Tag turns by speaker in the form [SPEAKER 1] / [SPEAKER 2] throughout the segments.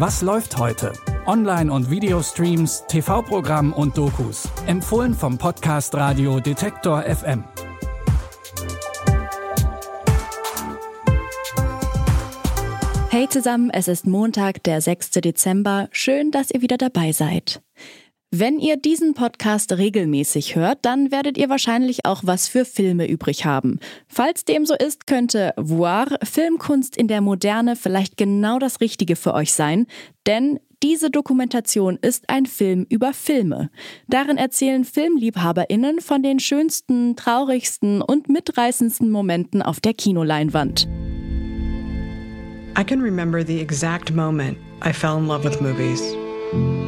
[SPEAKER 1] Was läuft heute? Online- und Videostreams, TV-Programm und Dokus. Empfohlen vom Podcast Radio Detektor FM.
[SPEAKER 2] Hey zusammen, es ist Montag, der 6. Dezember. Schön, dass ihr wieder dabei seid. Wenn ihr diesen Podcast regelmäßig hört, dann werdet ihr wahrscheinlich auch was für Filme übrig haben. Falls dem so ist, könnte Voir, Filmkunst in der Moderne, vielleicht genau das Richtige für euch sein, denn diese Dokumentation ist ein Film über Filme. Darin erzählen Filmliebhaberinnen von den schönsten, traurigsten und mitreißendsten Momenten auf der Kinoleinwand.
[SPEAKER 3] I can remember the exact moment I fell in love with movies.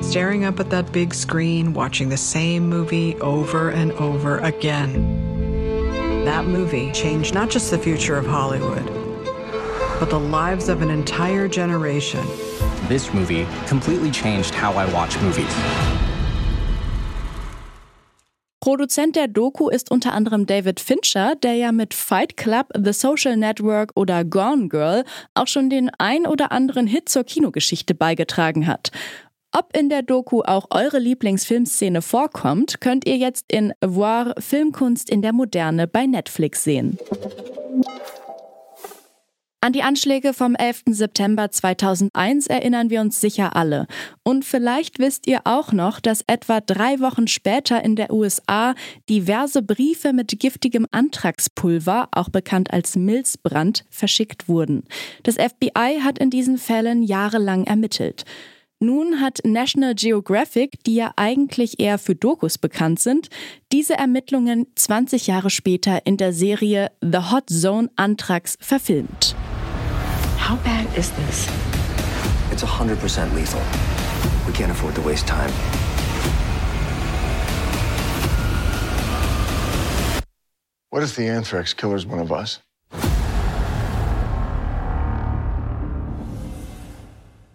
[SPEAKER 3] Staring up at that big screen, watching the same movie over and over again. That movie changed not just the future of Hollywood, but the lives of an entire generation.
[SPEAKER 4] This movie completely changed how I watch movies.
[SPEAKER 2] Produzent der Doku ist unter anderem David Fincher, der ja mit Fight Club, The Social Network oder Gone Girl auch schon den ein oder anderen Hit zur Kinogeschichte beigetragen hat. Ob in der Doku auch eure Lieblingsfilmszene vorkommt, könnt ihr jetzt in Voir Filmkunst in der Moderne bei Netflix sehen. An die Anschläge vom 11. September 2001 erinnern wir uns sicher alle. Und vielleicht wisst ihr auch noch, dass etwa drei Wochen später in der USA diverse Briefe mit giftigem Antragspulver, auch bekannt als Milzbrand, verschickt wurden. Das FBI hat in diesen Fällen jahrelang ermittelt. Nun hat National Geographic, die ja eigentlich eher für Dokus bekannt sind, diese Ermittlungen 20 Jahre später in der Serie The Hot Zone Anthrax verfilmt.
[SPEAKER 5] How bad is this?
[SPEAKER 6] It's 100% lethal. We can't afford to waste time.
[SPEAKER 7] What if the anthrax killer's one of us?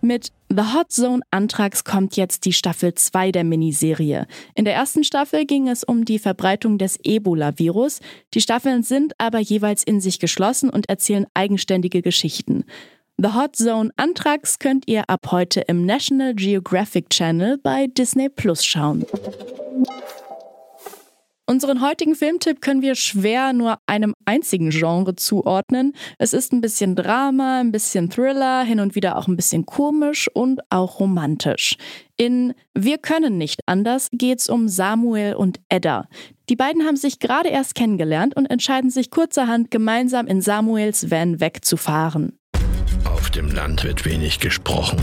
[SPEAKER 2] Mit The Hot Zone Anthrax kommt jetzt die Staffel 2 der Miniserie. In der ersten Staffel ging es um die Verbreitung des Ebola-Virus. Die Staffeln sind aber jeweils in sich geschlossen und erzählen eigenständige Geschichten. The Hot Zone Anthrax könnt ihr ab heute im National Geographic Channel bei Disney Plus schauen. Unseren heutigen Filmtipp können wir schwer nur einem einzigen Genre zuordnen. Es ist ein bisschen Drama, ein bisschen Thriller, hin und wieder auch ein bisschen komisch und auch romantisch. In Wir können nicht anders geht's um Samuel und Edda. Die beiden haben sich gerade erst kennengelernt und entscheiden sich kurzerhand gemeinsam in Samuels Van wegzufahren.
[SPEAKER 8] Auf dem Land wird wenig gesprochen,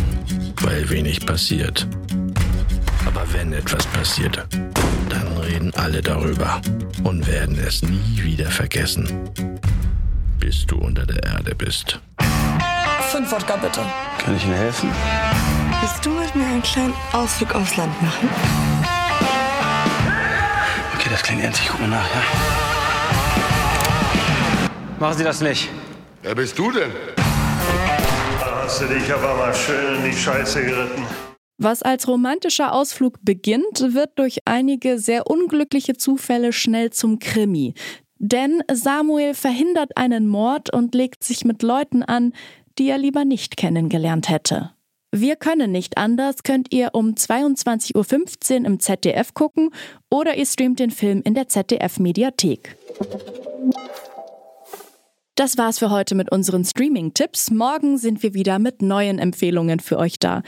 [SPEAKER 8] weil wenig passiert. Aber wenn etwas passiert, reden alle darüber und werden es nie wieder vergessen, bis du unter der Erde bist.
[SPEAKER 9] Fünf Wodka bitte.
[SPEAKER 6] Kann ich Ihnen helfen?
[SPEAKER 9] Willst du mit mir einen kleinen Ausflug aufs Land machen?
[SPEAKER 6] Okay, das klingt ernst. Ich guck mal nach, ja? Machen Sie das nicht.
[SPEAKER 7] Wer bist du denn?
[SPEAKER 10] Da hast du dich aber mal schön in die Scheiße geritten.
[SPEAKER 2] Was als romantischer Ausflug beginnt, wird durch einige sehr unglückliche Zufälle schnell zum Krimi. Denn Samuel verhindert einen Mord und legt sich mit Leuten an, die er lieber nicht kennengelernt hätte. Wir können nicht anders könnt ihr um 22.15 Uhr im ZDF gucken oder ihr streamt den Film in der ZDF Mediathek. Das war's für heute mit unseren Streaming-Tipps. Morgen sind wir wieder mit neuen Empfehlungen für euch da.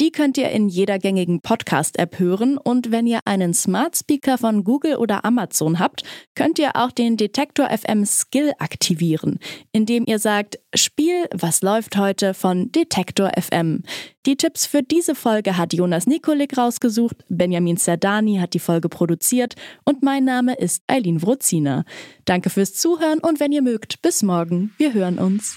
[SPEAKER 2] Die könnt ihr in jeder gängigen Podcast-App hören und wenn ihr einen Smart Speaker von Google oder Amazon habt, könnt ihr auch den Detektor FM Skill aktivieren, indem ihr sagt, Spiel, was läuft heute von Detektor FM. Die Tipps für diese Folge hat Jonas Nikolik rausgesucht, Benjamin Zerdani hat die Folge produziert und mein Name ist Eileen Wrozina. Danke fürs Zuhören und wenn ihr mögt, bis morgen. Wir hören uns.